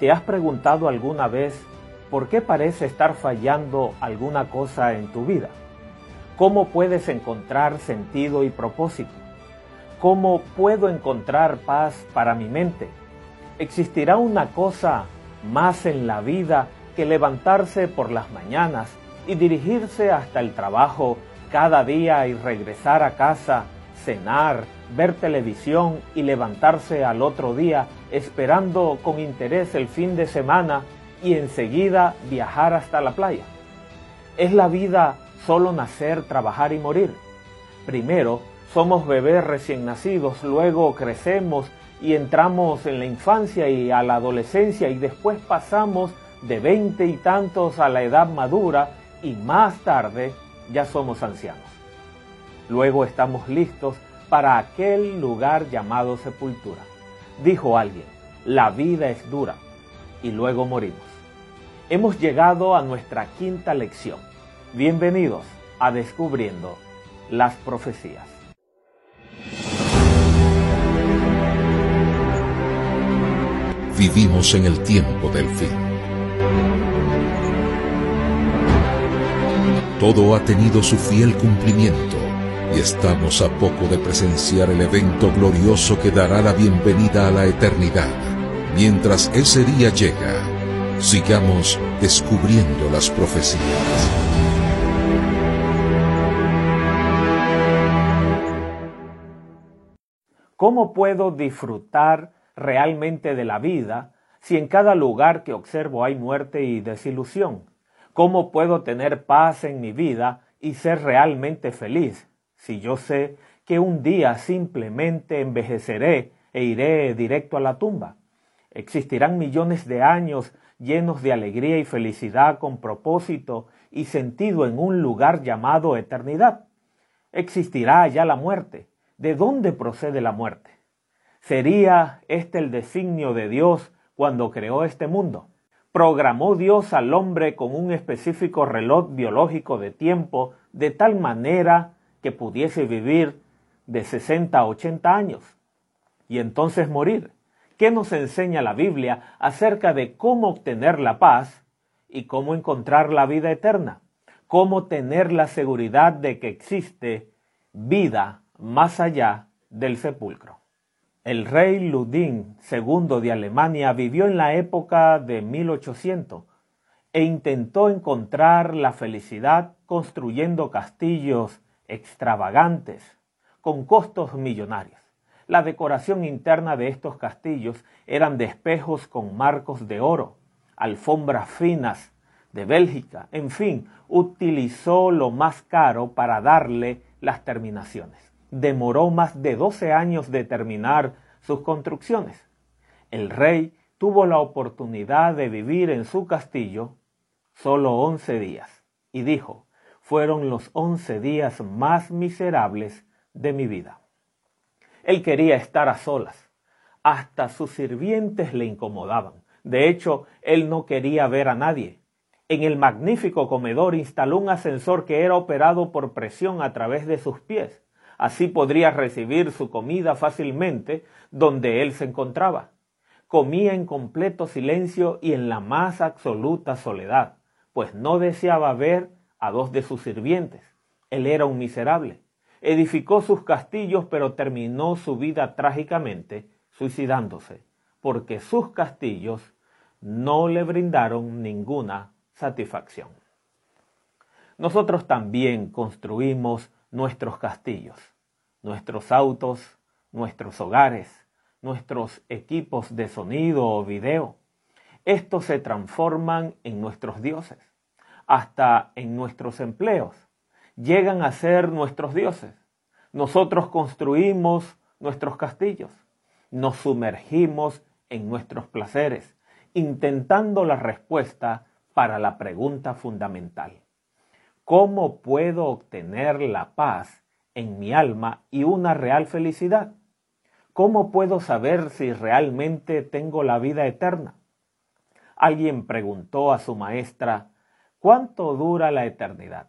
¿Te has preguntado alguna vez por qué parece estar fallando alguna cosa en tu vida? ¿Cómo puedes encontrar sentido y propósito? ¿Cómo puedo encontrar paz para mi mente? ¿Existirá una cosa más en la vida que levantarse por las mañanas y dirigirse hasta el trabajo cada día y regresar a casa, cenar, ver televisión y levantarse al otro día esperando con interés el fin de semana y enseguida viajar hasta la playa? ¿Es la vida solo nacer, trabajar y morir? Primero, somos bebés recién nacidos, luego crecemos y entramos en la infancia y a la adolescencia y después pasamos de veinte y tantos a la edad madura y más tarde ya somos ancianos. Luego estamos listos para aquel lugar llamado sepultura. Dijo alguien, la vida es dura y luego morimos. Hemos llegado a nuestra quinta lección. Bienvenidos a Descubriendo las Profecías. Vivimos en el tiempo del fin Todo ha tenido su fiel cumplimiento y estamos a poco de presenciar el evento glorioso que dará la bienvenida a la eternidad. Mientras ese día llega, sigamos descubriendo las profecías. ¿Cómo puedo disfrutar realmente de la vida si en cada lugar que observo hay muerte y desilusión? ¿Cómo puedo tener paz en mi vida y ser realmente feliz si yo sé que un día simplemente envejeceré e iré directo a la tumba? Existirán millones de años llenos de alegría y felicidad con propósito y sentido en un lugar llamado eternidad. Existirá allá la muerte. ¿De dónde procede la muerte? ¿Sería este el designio de Dios cuando creó este mundo? programó Dios al hombre con un específico reloj biológico de tiempo de tal manera que pudiese vivir de 60 a 80 años y entonces morir. ¿Qué nos enseña la Biblia acerca de cómo obtener la paz y cómo encontrar la vida eterna? ¿Cómo tener la seguridad de que existe vida más allá del sepulcro? El rey Ludin II de Alemania vivió en la época de 1800 e intentó encontrar la felicidad construyendo castillos extravagantes con costos millonarios. La decoración interna de estos castillos eran de espejos con marcos de oro, alfombras finas de Bélgica, en fin, utilizó lo más caro para darle las terminaciones demoró más de 12 años de terminar sus construcciones. El rey tuvo la oportunidad de vivir en su castillo solo 11 días y dijo, fueron los 11 días más miserables de mi vida. Él quería estar a solas. Hasta sus sirvientes le incomodaban. De hecho, él no quería ver a nadie. En el magnífico comedor instaló un ascensor que era operado por presión a través de sus pies. Así podría recibir su comida fácilmente donde él se encontraba. Comía en completo silencio y en la más absoluta soledad, pues no deseaba ver a dos de sus sirvientes. Él era un miserable. Edificó sus castillos, pero terminó su vida trágicamente suicidándose, porque sus castillos no le brindaron ninguna satisfacción. Nosotros también construimos nuestros castillos, nuestros autos, nuestros hogares, nuestros equipos de sonido o video. Estos se transforman en nuestros dioses, hasta en nuestros empleos. Llegan a ser nuestros dioses. Nosotros construimos nuestros castillos, nos sumergimos en nuestros placeres, intentando la respuesta para la pregunta fundamental. ¿Cómo puedo obtener la paz en mi alma y una real felicidad? ¿Cómo puedo saber si realmente tengo la vida eterna? Alguien preguntó a su maestra, ¿cuánto dura la eternidad?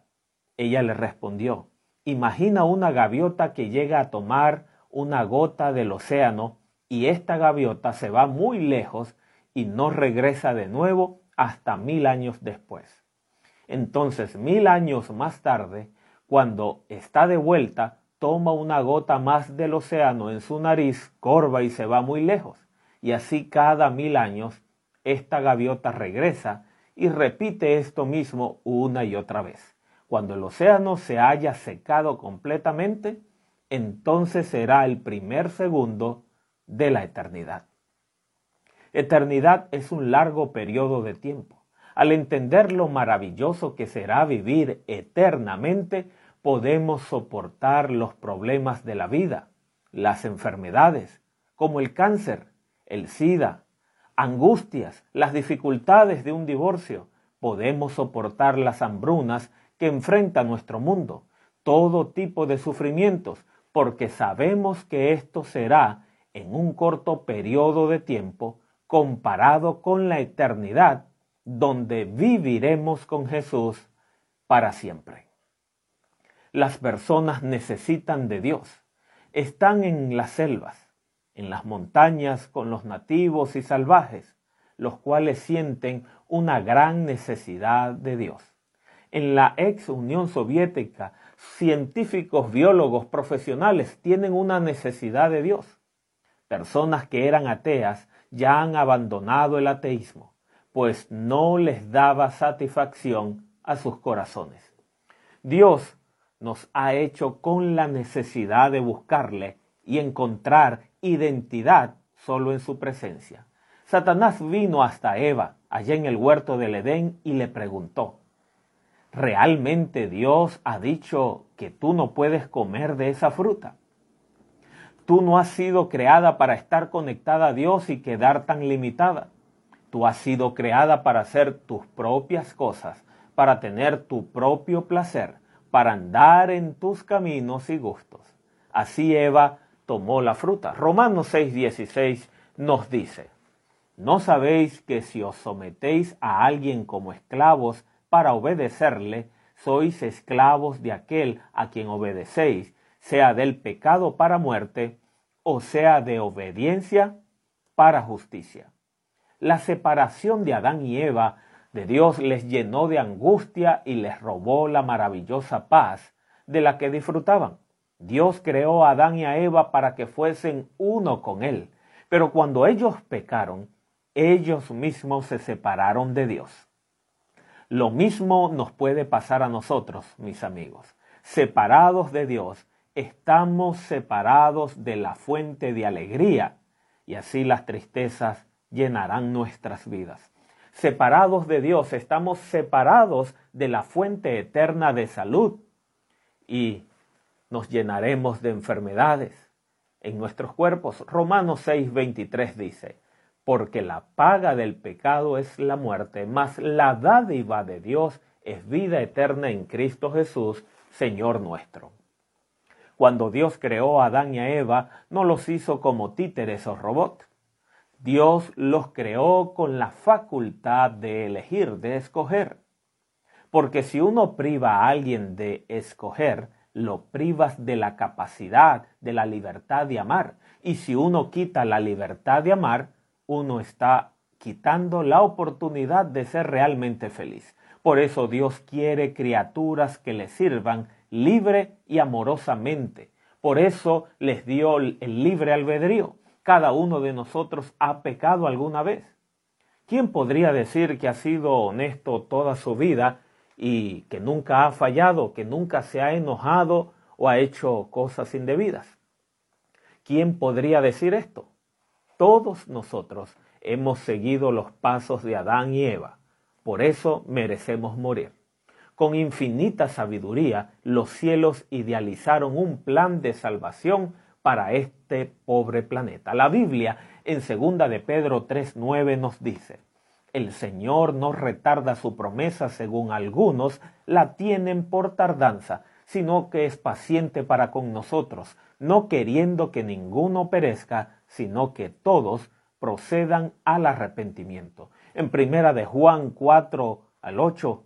Ella le respondió, imagina una gaviota que llega a tomar una gota del océano y esta gaviota se va muy lejos y no regresa de nuevo hasta mil años después. Entonces, mil años más tarde, cuando está de vuelta, toma una gota más del océano en su nariz, corva y se va muy lejos. Y así cada mil años, esta gaviota regresa y repite esto mismo una y otra vez. Cuando el océano se haya secado completamente, entonces será el primer segundo de la eternidad. Eternidad es un largo periodo de tiempo. Al entender lo maravilloso que será vivir eternamente, podemos soportar los problemas de la vida, las enfermedades, como el cáncer, el SIDA, angustias, las dificultades de un divorcio. Podemos soportar las hambrunas que enfrenta nuestro mundo, todo tipo de sufrimientos, porque sabemos que esto será en un corto periodo de tiempo comparado con la eternidad donde viviremos con Jesús para siempre. Las personas necesitan de Dios. Están en las selvas, en las montañas con los nativos y salvajes, los cuales sienten una gran necesidad de Dios. En la ex Unión Soviética, científicos, biólogos, profesionales tienen una necesidad de Dios. Personas que eran ateas ya han abandonado el ateísmo, pues no les daba satisfacción a sus corazones. Dios nos ha hecho con la necesidad de buscarle y encontrar identidad solo en su presencia. Satanás vino hasta Eva, allá en el huerto del Edén, y le preguntó, ¿realmente Dios ha dicho que tú no puedes comer de esa fruta? Tú no has sido creada para estar conectada a Dios y quedar tan limitada. Tú has sido creada para hacer tus propias cosas, para tener tu propio placer, para andar en tus caminos y gustos. Así Eva tomó la fruta. Romanos 6:16 nos dice, ¿no sabéis que si os sometéis a alguien como esclavos para obedecerle, sois esclavos de aquel a quien obedecéis, sea del pecado para muerte, o sea de obediencia para justicia? La separación de Adán y Eva de Dios les llenó de angustia y les robó la maravillosa paz de la que disfrutaban. Dios creó a Adán y a Eva para que fuesen uno con Él, pero cuando ellos pecaron, ellos mismos se separaron de Dios. Lo mismo nos puede pasar a nosotros, mis amigos. Separados de Dios, estamos separados de la fuente de alegría y así las tristezas llenarán nuestras vidas separados de Dios, estamos separados de la fuente eterna de salud y nos llenaremos de enfermedades en nuestros cuerpos. Romanos 6:23 dice, porque la paga del pecado es la muerte, mas la dádiva de Dios es vida eterna en Cristo Jesús, Señor nuestro. Cuando Dios creó a Adán y a Eva, no los hizo como títeres o robots Dios los creó con la facultad de elegir, de escoger. Porque si uno priva a alguien de escoger, lo privas de la capacidad, de la libertad de amar. Y si uno quita la libertad de amar, uno está quitando la oportunidad de ser realmente feliz. Por eso Dios quiere criaturas que le sirvan libre y amorosamente. Por eso les dio el libre albedrío cada uno de nosotros ha pecado alguna vez. ¿Quién podría decir que ha sido honesto toda su vida y que nunca ha fallado, que nunca se ha enojado o ha hecho cosas indebidas? ¿Quién podría decir esto? Todos nosotros hemos seguido los pasos de Adán y Eva. Por eso merecemos morir. Con infinita sabiduría, los cielos idealizaron un plan de salvación para este pobre planeta. La Biblia en segunda de Pedro 3:9 nos dice: El Señor no retarda su promesa según algunos la tienen por tardanza, sino que es paciente para con nosotros, no queriendo que ninguno perezca, sino que todos procedan al arrepentimiento. En primera de Juan 4 al 8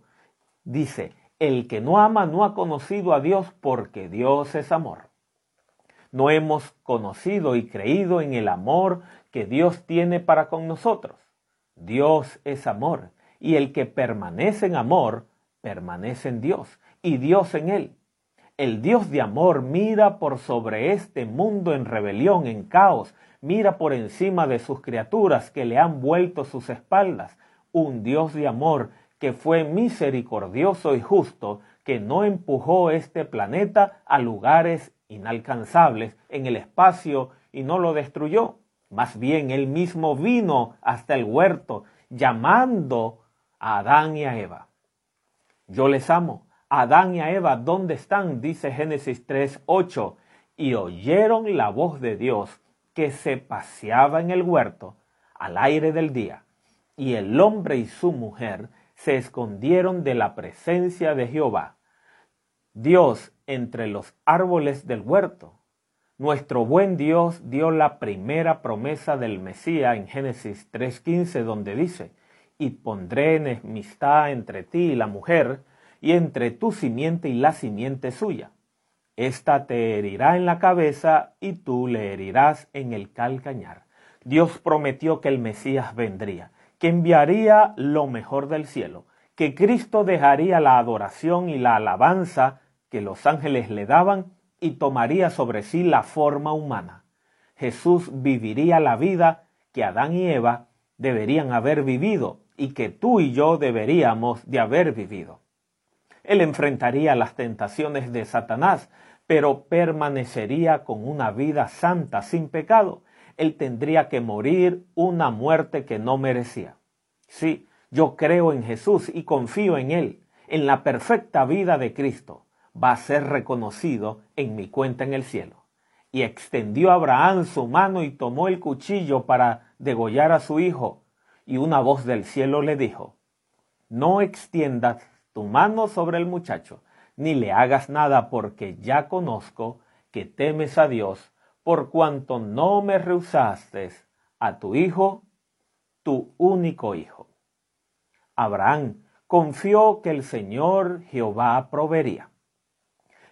dice, el que no ama no ha conocido a Dios porque Dios es amor no hemos conocido y creído en el amor que Dios tiene para con nosotros. Dios es amor, y el que permanece en amor, permanece en Dios, y Dios en él. El Dios de amor mira por sobre este mundo en rebelión, en caos, mira por encima de sus criaturas que le han vuelto sus espaldas. Un Dios de amor que fue misericordioso y justo, que no empujó este planeta a lugares inalcanzables en el espacio y no lo destruyó. Más bien él mismo vino hasta el huerto llamando a Adán y a Eva. Yo les amo. Adán y a Eva, ¿dónde están? Dice Génesis 3, 8. Y oyeron la voz de Dios que se paseaba en el huerto al aire del día. Y el hombre y su mujer se escondieron de la presencia de Jehová. Dios entre los árboles del huerto. Nuestro buen Dios dio la primera promesa del Mesías en Génesis 3.15 donde dice, y pondré enemistad entre ti y la mujer, y entre tu simiente y la simiente suya. Esta te herirá en la cabeza y tú le herirás en el calcañar. Dios prometió que el Mesías vendría, que enviaría lo mejor del cielo, que Cristo dejaría la adoración y la alabanza que los ángeles le daban y tomaría sobre sí la forma humana. Jesús viviría la vida que Adán y Eva deberían haber vivido y que tú y yo deberíamos de haber vivido. Él enfrentaría las tentaciones de Satanás, pero permanecería con una vida santa, sin pecado. Él tendría que morir una muerte que no merecía. Sí, yo creo en Jesús y confío en Él, en la perfecta vida de Cristo. Va a ser reconocido en mi cuenta en el cielo. Y extendió Abraham su mano y tomó el cuchillo para degollar a su hijo. Y una voz del cielo le dijo, no extiendas tu mano sobre el muchacho, ni le hagas nada porque ya conozco que temes a Dios, por cuanto no me rehusaste a tu hijo, tu único hijo. Abraham confió que el Señor Jehová proveería.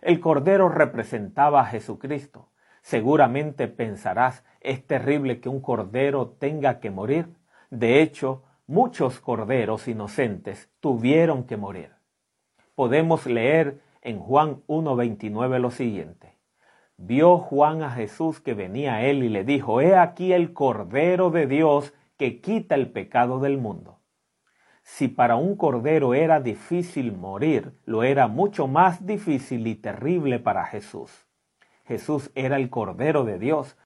El cordero representaba a Jesucristo. Seguramente pensarás, es terrible que un cordero tenga que morir. De hecho, muchos corderos inocentes tuvieron que morir podemos leer en Juan 1.29 lo siguiente. Vio Juan a Jesús que venía a él y le dijo, He aquí el Cordero de Dios que quita el pecado del mundo. Si para un cordero era difícil morir, lo era mucho más difícil y terrible para Jesús. Jesús era el Cordero de Dios.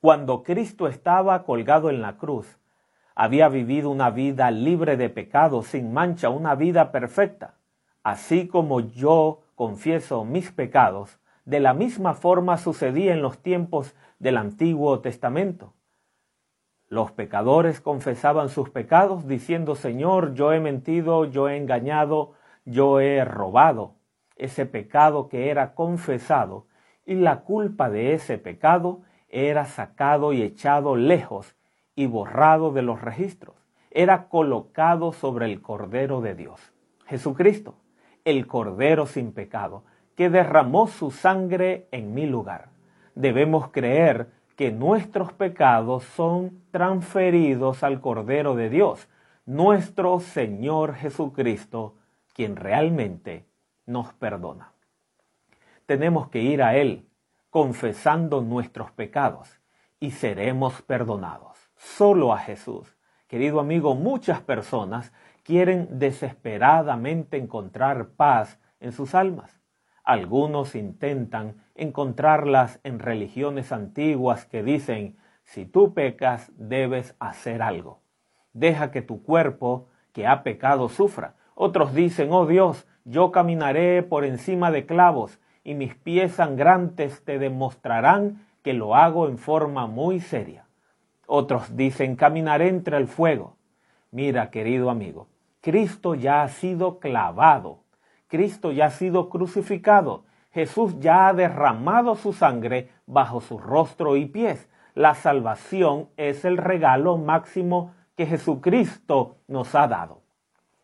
Cuando Cristo estaba colgado en la cruz, había vivido una vida libre de pecado, sin mancha, una vida perfecta. Así como yo confieso mis pecados, de la misma forma sucedía en los tiempos del Antiguo Testamento. Los pecadores confesaban sus pecados diciendo, Señor, yo he mentido, yo he engañado, yo he robado. Ese pecado que era confesado y la culpa de ese pecado era sacado y echado lejos y borrado de los registros. Era colocado sobre el Cordero de Dios, Jesucristo el Cordero sin pecado, que derramó su sangre en mi lugar. Debemos creer que nuestros pecados son transferidos al Cordero de Dios, nuestro Señor Jesucristo, quien realmente nos perdona. Tenemos que ir a Él confesando nuestros pecados y seremos perdonados. Solo a Jesús. Querido amigo, muchas personas quieren desesperadamente encontrar paz en sus almas. Algunos intentan encontrarlas en religiones antiguas que dicen, si tú pecas, debes hacer algo. Deja que tu cuerpo, que ha pecado, sufra. Otros dicen, oh Dios, yo caminaré por encima de clavos y mis pies sangrantes te demostrarán que lo hago en forma muy seria. Otros dicen, caminaré entre el fuego. Mira, querido amigo, Cristo ya ha sido clavado, Cristo ya ha sido crucificado, Jesús ya ha derramado su sangre bajo su rostro y pies. La salvación es el regalo máximo que Jesucristo nos ha dado.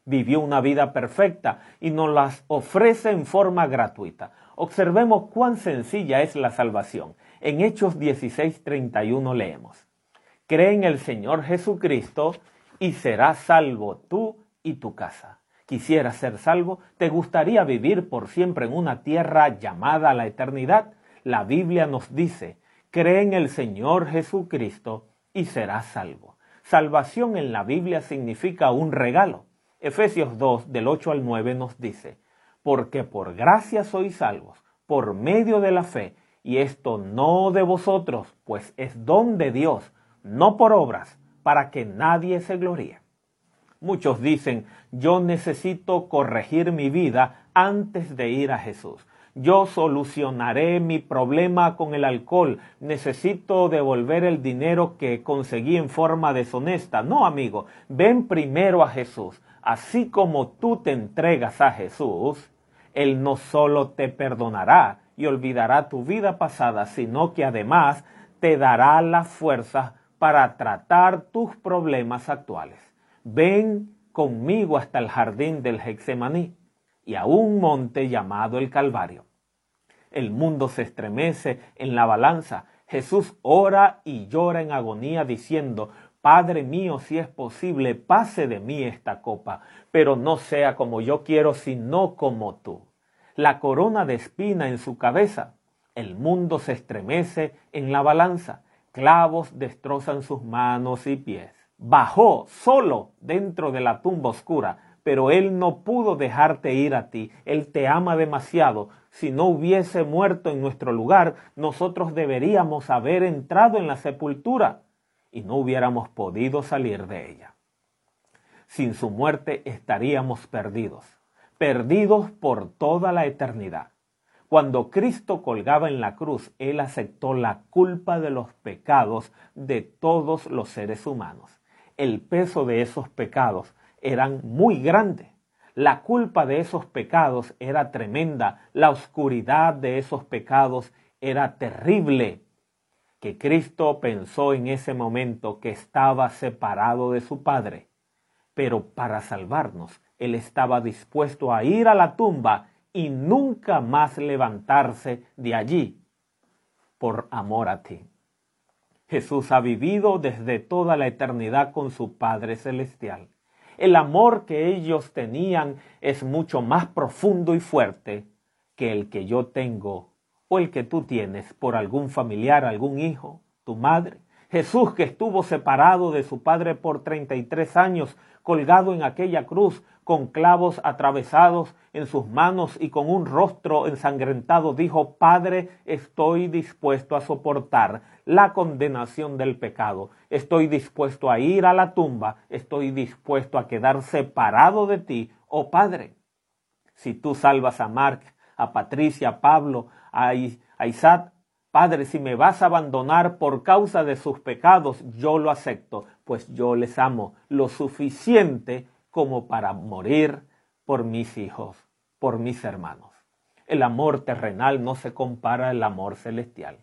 Vivió una vida perfecta y nos las ofrece en forma gratuita. Observemos cuán sencilla es la salvación. En Hechos 16:31 leemos, Cree en el Señor Jesucristo y serás salvo tú y tu casa. ¿Quisieras ser salvo? ¿Te gustaría vivir por siempre en una tierra llamada a la eternidad? La Biblia nos dice, cree en el Señor Jesucristo y serás salvo. Salvación en la Biblia significa un regalo. Efesios 2 del 8 al 9 nos dice, porque por gracia sois salvos, por medio de la fe, y esto no de vosotros, pues es don de Dios, no por obras, para que nadie se gloríe. Muchos dicen, yo necesito corregir mi vida antes de ir a Jesús. Yo solucionaré mi problema con el alcohol. Necesito devolver el dinero que conseguí en forma deshonesta. No, amigo, ven primero a Jesús. Así como tú te entregas a Jesús, Él no solo te perdonará, y olvidará tu vida pasada, sino que además te dará la fuerza para tratar tus problemas actuales. Ven conmigo hasta el jardín del Hexemaní y a un monte llamado el Calvario. El mundo se estremece en la balanza. Jesús ora y llora en agonía diciendo, Padre mío, si es posible, pase de mí esta copa, pero no sea como yo quiero, sino como tú la corona de espina en su cabeza. El mundo se estremece en la balanza, clavos destrozan sus manos y pies. Bajó solo dentro de la tumba oscura, pero Él no pudo dejarte ir a ti. Él te ama demasiado. Si no hubiese muerto en nuestro lugar, nosotros deberíamos haber entrado en la sepultura y no hubiéramos podido salir de ella. Sin su muerte estaríamos perdidos perdidos por toda la eternidad. Cuando Cristo colgaba en la cruz, Él aceptó la culpa de los pecados de todos los seres humanos. El peso de esos pecados eran muy grande. La culpa de esos pecados era tremenda. La oscuridad de esos pecados era terrible. Que Cristo pensó en ese momento que estaba separado de su Padre. Pero para salvarnos, él estaba dispuesto a ir a la tumba y nunca más levantarse de allí por amor a ti. Jesús ha vivido desde toda la eternidad con su Padre Celestial. El amor que ellos tenían es mucho más profundo y fuerte que el que yo tengo o el que tú tienes por algún familiar, algún hijo, tu madre. Jesús que estuvo separado de su Padre por 33 años, colgado en aquella cruz, con clavos atravesados en sus manos y con un rostro ensangrentado, dijo, Padre, estoy dispuesto a soportar la condenación del pecado, estoy dispuesto a ir a la tumba, estoy dispuesto a quedar separado de ti, oh Padre. Si tú salvas a Mark, a Patricia, a Pablo, a, Isaac, Padre, si me vas a abandonar por causa de sus pecados, yo lo acepto, pues yo les amo lo suficiente como para morir por mis hijos, por mis hermanos. El amor terrenal no se compara al amor celestial.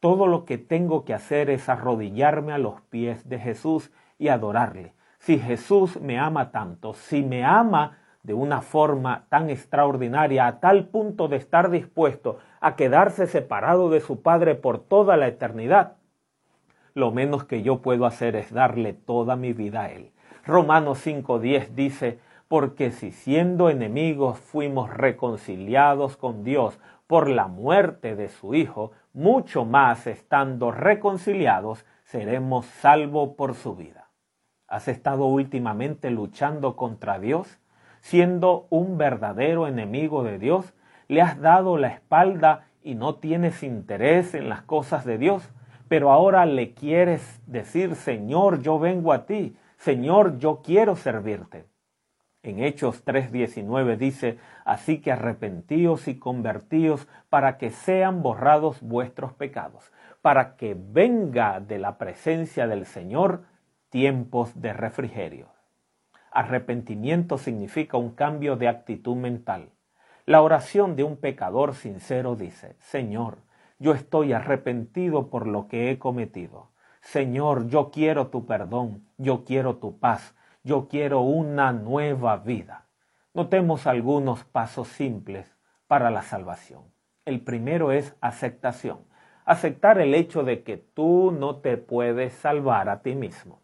Todo lo que tengo que hacer es arrodillarme a los pies de Jesús y adorarle. Si Jesús me ama tanto, si me ama de una forma tan extraordinaria, a tal punto de estar dispuesto a quedarse separado de su Padre por toda la eternidad, lo menos que yo puedo hacer es darle toda mi vida a Él. Romanos 5.10 dice, porque si siendo enemigos fuimos reconciliados con Dios por la muerte de su Hijo, mucho más estando reconciliados seremos salvos por su vida. ¿Has estado últimamente luchando contra Dios? Siendo un verdadero enemigo de Dios, le has dado la espalda y no tienes interés en las cosas de Dios, pero ahora le quieres decir, Señor, yo vengo a ti, Señor, yo quiero servirte. En Hechos 3:19 dice, así que arrepentíos y convertíos para que sean borrados vuestros pecados, para que venga de la presencia del Señor tiempos de refrigerio. Arrepentimiento significa un cambio de actitud mental. La oración de un pecador sincero dice, Señor, yo estoy arrepentido por lo que he cometido. Señor, yo quiero tu perdón, yo quiero tu paz, yo quiero una nueva vida. Notemos algunos pasos simples para la salvación. El primero es aceptación. Aceptar el hecho de que tú no te puedes salvar a ti mismo.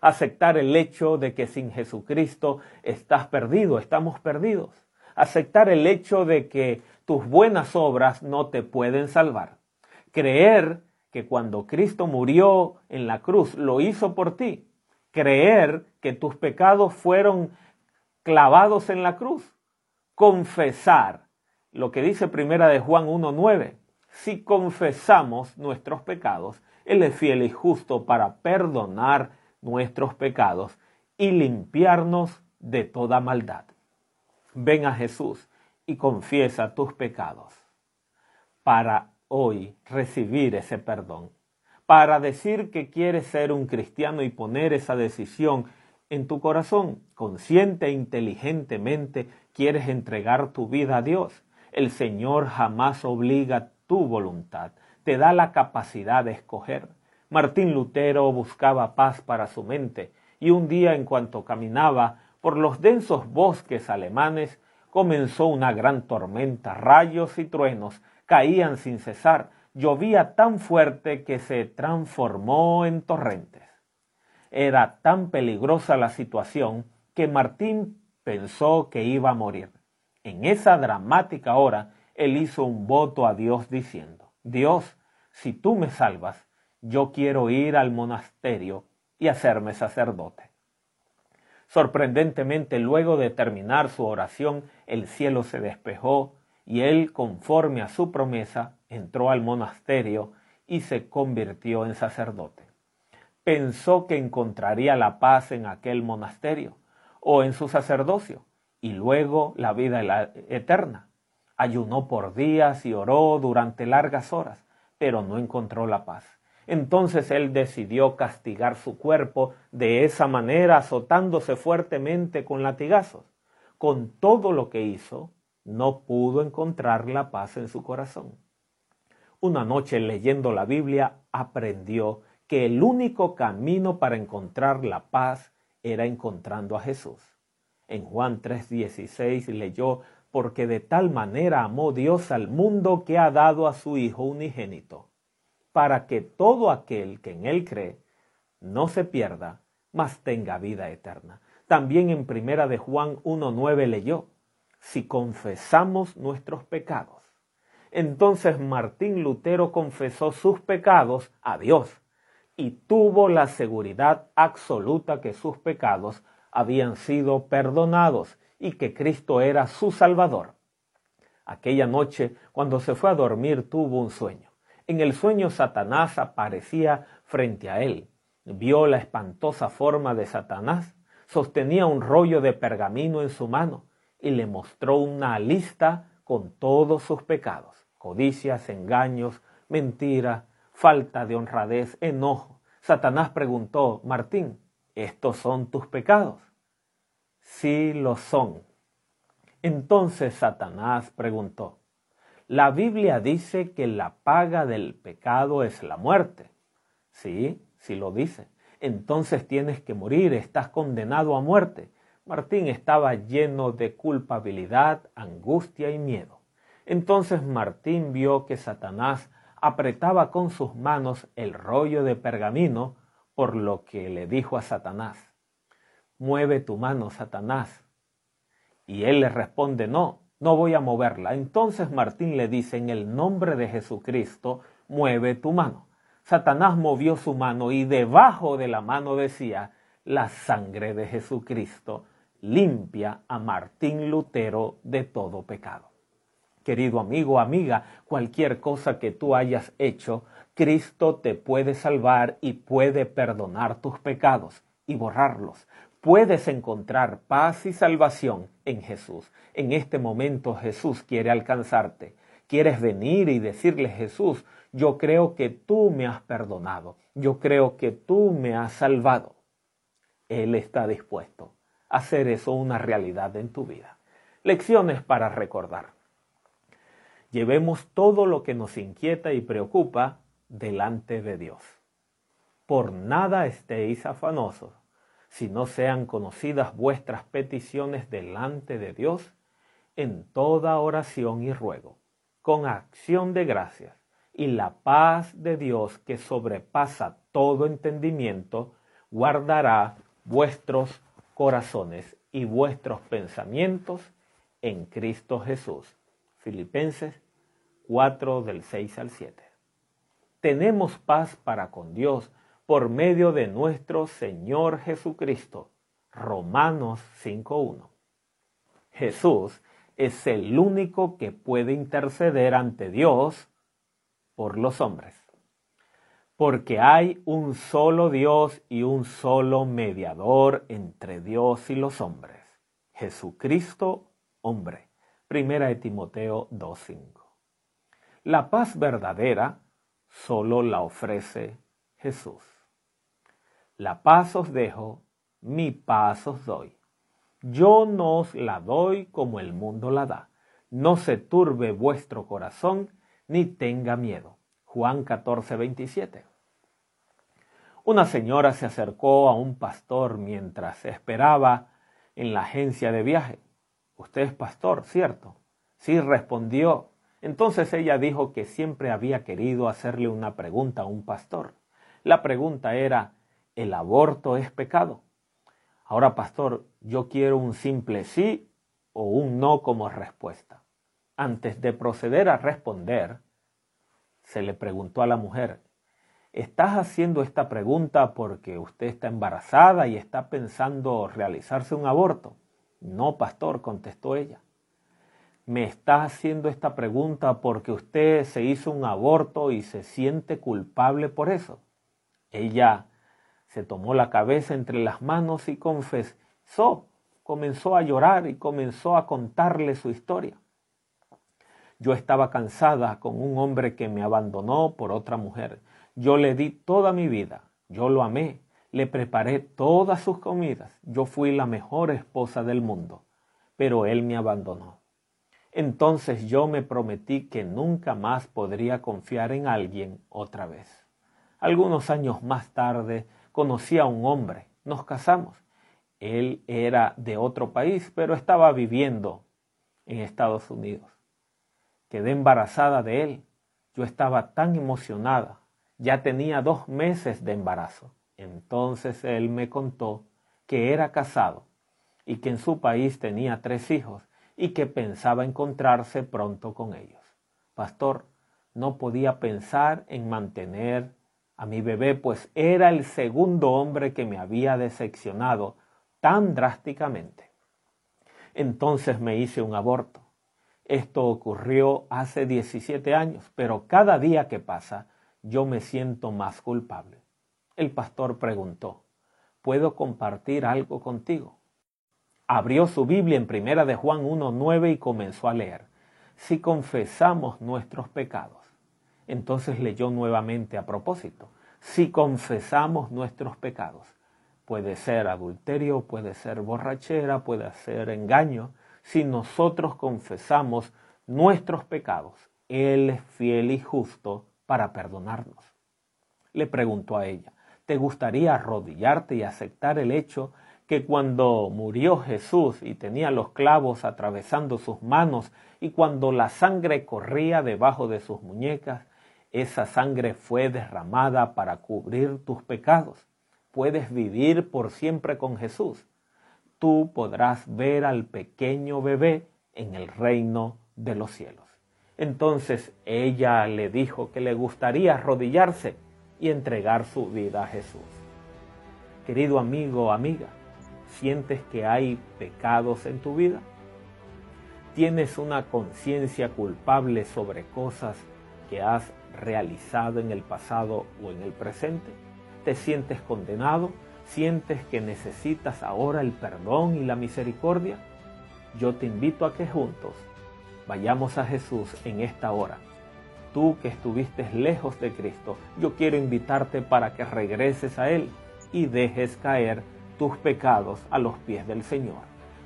Aceptar el hecho de que sin Jesucristo estás perdido, estamos perdidos. Aceptar el hecho de que tus buenas obras no te pueden salvar. Creer que cuando Cristo murió en la cruz lo hizo por ti. Creer que tus pecados fueron clavados en la cruz. Confesar lo que dice primera de Juan 1.9. Si confesamos nuestros pecados, Él es fiel y justo para perdonar nuestros pecados y limpiarnos de toda maldad. Ven a Jesús y confiesa tus pecados para hoy recibir ese perdón, para decir que quieres ser un cristiano y poner esa decisión en tu corazón, consciente e inteligentemente quieres entregar tu vida a Dios. El Señor jamás obliga tu voluntad, te da la capacidad de escoger. Martín Lutero buscaba paz para su mente y un día en cuanto caminaba por los densos bosques alemanes comenzó una gran tormenta, rayos y truenos caían sin cesar, llovía tan fuerte que se transformó en torrentes. Era tan peligrosa la situación que Martín pensó que iba a morir. En esa dramática hora, él hizo un voto a Dios diciendo, Dios, si tú me salvas, yo quiero ir al monasterio y hacerme sacerdote. Sorprendentemente, luego de terminar su oración, el cielo se despejó y él, conforme a su promesa, entró al monasterio y se convirtió en sacerdote. Pensó que encontraría la paz en aquel monasterio o en su sacerdocio y luego la vida eterna. Ayunó por días y oró durante largas horas, pero no encontró la paz. Entonces él decidió castigar su cuerpo de esa manera, azotándose fuertemente con latigazos. Con todo lo que hizo, no pudo encontrar la paz en su corazón. Una noche leyendo la Biblia aprendió que el único camino para encontrar la paz era encontrando a Jesús. En Juan 3:16 leyó, porque de tal manera amó Dios al mundo que ha dado a su Hijo unigénito, para que todo aquel que en Él cree no se pierda, mas tenga vida eterna. También en primera de Juan 1:9 leyó, si confesamos nuestros pecados. Entonces Martín Lutero confesó sus pecados a Dios y tuvo la seguridad absoluta que sus pecados habían sido perdonados y que Cristo era su Salvador. Aquella noche, cuando se fue a dormir, tuvo un sueño. En el sueño Satanás aparecía frente a él. Vio la espantosa forma de Satanás. Sostenía un rollo de pergamino en su mano y le mostró una lista con todos sus pecados, codicias, engaños, mentira, falta de honradez, enojo. Satanás preguntó, Martín, ¿estos son tus pecados? Sí lo son. Entonces Satanás preguntó, la Biblia dice que la paga del pecado es la muerte. Sí, sí lo dice. Entonces tienes que morir, estás condenado a muerte. Martín estaba lleno de culpabilidad, angustia y miedo. Entonces Martín vio que Satanás apretaba con sus manos el rollo de pergamino, por lo que le dijo a Satanás, mueve tu mano, Satanás. Y él le responde, no, no voy a moverla. Entonces Martín le dice, en el nombre de Jesucristo, mueve tu mano. Satanás movió su mano y debajo de la mano decía, la sangre de Jesucristo limpia a Martín Lutero de todo pecado. Querido amigo, amiga, cualquier cosa que tú hayas hecho, Cristo te puede salvar y puede perdonar tus pecados y borrarlos. Puedes encontrar paz y salvación en Jesús. En este momento Jesús quiere alcanzarte. Quieres venir y decirle, Jesús, yo creo que tú me has perdonado. Yo creo que tú me has salvado. Él está dispuesto hacer eso una realidad en tu vida. Lecciones para recordar. Llevemos todo lo que nos inquieta y preocupa delante de Dios. Por nada estéis afanosos, si no sean conocidas vuestras peticiones delante de Dios en toda oración y ruego, con acción de gracias, y la paz de Dios que sobrepasa todo entendimiento, guardará vuestros corazones y vuestros pensamientos en Cristo Jesús. Filipenses 4 del 6 al 7. Tenemos paz para con Dios por medio de nuestro Señor Jesucristo. Romanos 5.1. Jesús es el único que puede interceder ante Dios por los hombres. Porque hay un solo Dios y un solo mediador entre Dios y los hombres. Jesucristo, hombre. Primera de Timoteo 2.5. La paz verdadera solo la ofrece Jesús. La paz os dejo, mi paz os doy. Yo no os la doy como el mundo la da. No se turbe vuestro corazón, ni tenga miedo. Juan 14, 27. Una señora se acercó a un pastor mientras esperaba en la agencia de viaje. Usted es pastor, ¿cierto? Sí, respondió. Entonces ella dijo que siempre había querido hacerle una pregunta a un pastor. La pregunta era, ¿el aborto es pecado? Ahora, pastor, yo quiero un simple sí o un no como respuesta. Antes de proceder a responder, se le preguntó a la mujer, ¿estás haciendo esta pregunta porque usted está embarazada y está pensando realizarse un aborto? No, pastor, contestó ella. ¿Me está haciendo esta pregunta porque usted se hizo un aborto y se siente culpable por eso? Ella se tomó la cabeza entre las manos y confesó, comenzó a llorar y comenzó a contarle su historia. Yo estaba cansada con un hombre que me abandonó por otra mujer. Yo le di toda mi vida, yo lo amé, le preparé todas sus comidas, yo fui la mejor esposa del mundo, pero él me abandonó. Entonces yo me prometí que nunca más podría confiar en alguien otra vez. Algunos años más tarde conocí a un hombre, nos casamos. Él era de otro país, pero estaba viviendo en Estados Unidos. Quedé embarazada de él. Yo estaba tan emocionada. Ya tenía dos meses de embarazo. Entonces él me contó que era casado y que en su país tenía tres hijos y que pensaba encontrarse pronto con ellos. Pastor, no podía pensar en mantener a mi bebé, pues era el segundo hombre que me había decepcionado tan drásticamente. Entonces me hice un aborto. Esto ocurrió hace 17 años, pero cada día que pasa yo me siento más culpable. El pastor preguntó, ¿puedo compartir algo contigo? Abrió su Biblia en primera de Juan 1.9 y comenzó a leer, si confesamos nuestros pecados entonces leyó nuevamente a propósito, si confesamos nuestros pecados. Puede ser adulterio, puede ser borrachera, puede ser engaño. Si nosotros confesamos nuestros pecados, Él es fiel y justo para perdonarnos. Le preguntó a ella, ¿te gustaría arrodillarte y aceptar el hecho que cuando murió Jesús y tenía los clavos atravesando sus manos y cuando la sangre corría debajo de sus muñecas, esa sangre fue derramada para cubrir tus pecados. Puedes vivir por siempre con Jesús. Tú podrás ver al pequeño bebé en el reino de los cielos. Entonces ella le dijo que le gustaría arrodillarse y entregar su vida a Jesús. Querido amigo amiga, ¿sientes que hay pecados en tu vida? ¿Tienes una conciencia culpable sobre cosas que has realizado en el pasado o en el presente? ¿Te sientes condenado? ¿Sientes que necesitas ahora el perdón y la misericordia? Yo te invito a que juntos vayamos a Jesús en esta hora. Tú que estuviste lejos de Cristo, yo quiero invitarte para que regreses a Él y dejes caer tus pecados a los pies del Señor.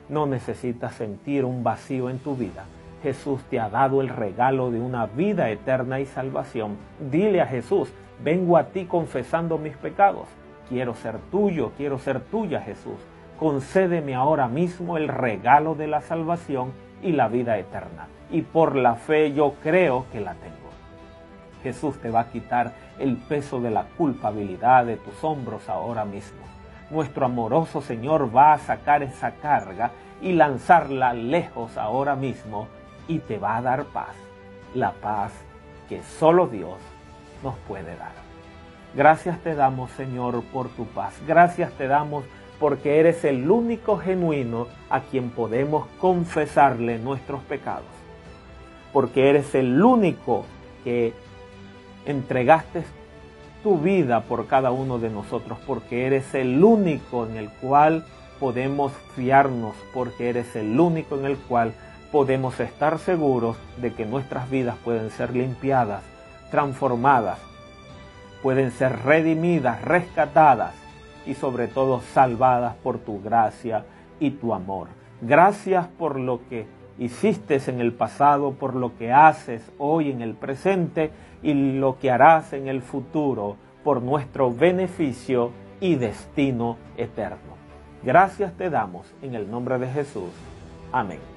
No necesitas sentir un vacío en tu vida Jesús te ha dado el regalo de una vida eterna y salvación. Dile a Jesús, vengo a ti confesando mis pecados. Quiero ser tuyo, quiero ser tuya Jesús. Concédeme ahora mismo el regalo de la salvación y la vida eterna. Y por la fe yo creo que la tengo. Jesús te va a quitar el peso de la culpabilidad de tus hombros ahora mismo. Nuestro amoroso Señor va a sacar esa carga y lanzarla lejos ahora mismo y te va a dar paz, la paz que solo Dios nos puede dar. Gracias te damos, Señor, por tu paz. Gracias te damos porque eres el único genuino a quien podemos confesarle nuestros pecados. Porque eres el único que entregaste tu vida por cada uno de nosotros, porque eres el único en el cual podemos fiarnos, porque eres el único en el cual podemos estar seguros de que nuestras vidas pueden ser limpiadas, transformadas, pueden ser redimidas, rescatadas y sobre todo salvadas por tu gracia y tu amor. Gracias por lo que hiciste en el pasado, por lo que haces hoy en el presente y lo que harás en el futuro por nuestro beneficio y destino eterno. Gracias te damos en el nombre de Jesús. Amén.